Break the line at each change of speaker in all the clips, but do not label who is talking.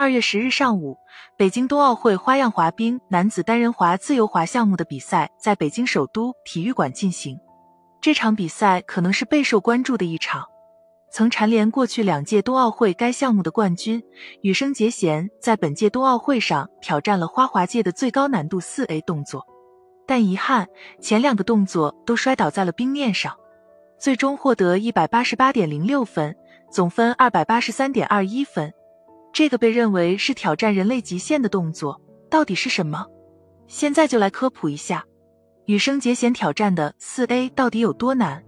二月十日上午，北京冬奥会花样滑冰男子单人滑自由滑项目的比赛在北京首都体育馆进行。这场比赛可能是备受关注的一场。曾蝉联过去两届冬奥会该项目的冠军羽生结弦，在本届冬奥会上挑战了花滑界的最高难度四 A 动作，但遗憾前两个动作都摔倒在了冰面上，最终获得一百八十八点零六分，总分二百八十三点二一分。这个被认为是挑战人类极限的动作到底是什么？现在就来科普一下，羽生结弦挑战的四 A 到底有多难？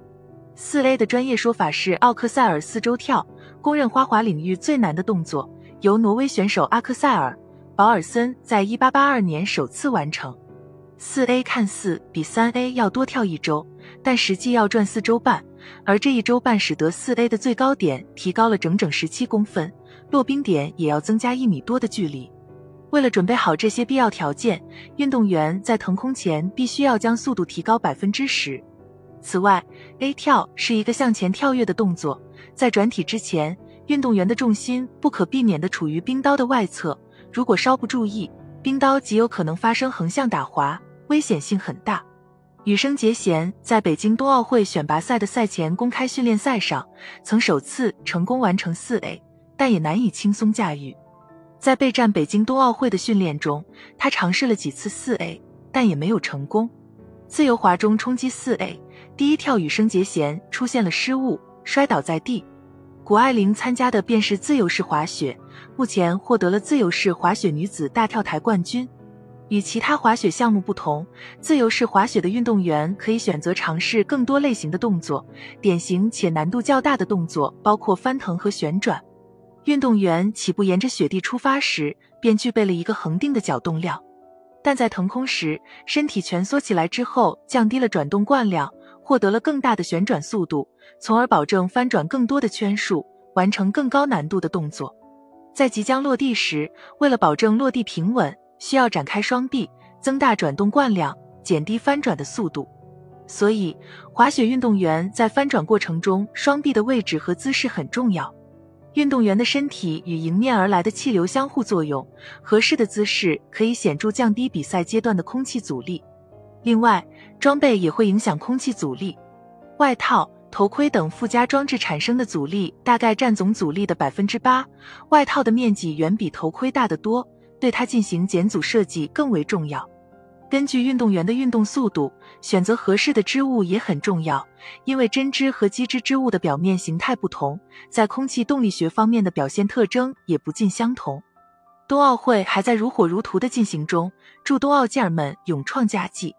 四 A 的专业说法是奥克塞尔四周跳，公认花滑领域最难的动作，由挪威选手阿克塞尔·保尔森在一八八二年首次完成。四 A 看似比三 A 要多跳一周，但实际要转四周半，而这一周半使得四 A 的最高点提高了整整十七公分。落冰点也要增加一米多的距离。为了准备好这些必要条件，运动员在腾空前必须要将速度提高百分之十。此外，A 跳是一个向前跳跃的动作，在转体之前，运动员的重心不可避免地处于冰刀的外侧。如果稍不注意，冰刀极有可能发生横向打滑，危险性很大。羽生结弦在北京冬奥会选拔赛的赛前公开训练赛上，曾首次成功完成四 A。但也难以轻松驾驭。在备战北京冬奥会的训练中，他尝试了几次四 A，但也没有成功。自由滑中冲击四 A，第一跳羽生结弦出现了失误，摔倒在地。谷爱凌参加的便是自由式滑雪，目前获得了自由式滑雪女子大跳台冠军。与其他滑雪项目不同，自由式滑雪的运动员可以选择尝试更多类型的动作，典型且难度较大的动作包括翻腾和旋转。运动员起步沿着雪地出发时，便具备了一个恒定的角动量，但在腾空时，身体蜷缩起来之后，降低了转动惯量，获得了更大的旋转速度，从而保证翻转更多的圈数，完成更高难度的动作。在即将落地时，为了保证落地平稳，需要展开双臂，增大转动惯量，减低翻转的速度。所以，滑雪运动员在翻转过程中，双臂的位置和姿势很重要。运动员的身体与迎面而来的气流相互作用，合适的姿势可以显著降低比赛阶段的空气阻力。另外，装备也会影响空气阻力。外套、头盔等附加装置产生的阻力大概占总阻力的百分之八。外套的面积远比头盔大得多，对它进行减阻设计更为重要。根据运动员的运动速度，选择合适的织物也很重要，因为针织和机织织物的表面形态不同，在空气动力学方面的表现特征也不尽相同。冬奥会还在如火如荼的进行中，祝冬奥健儿们勇创佳绩！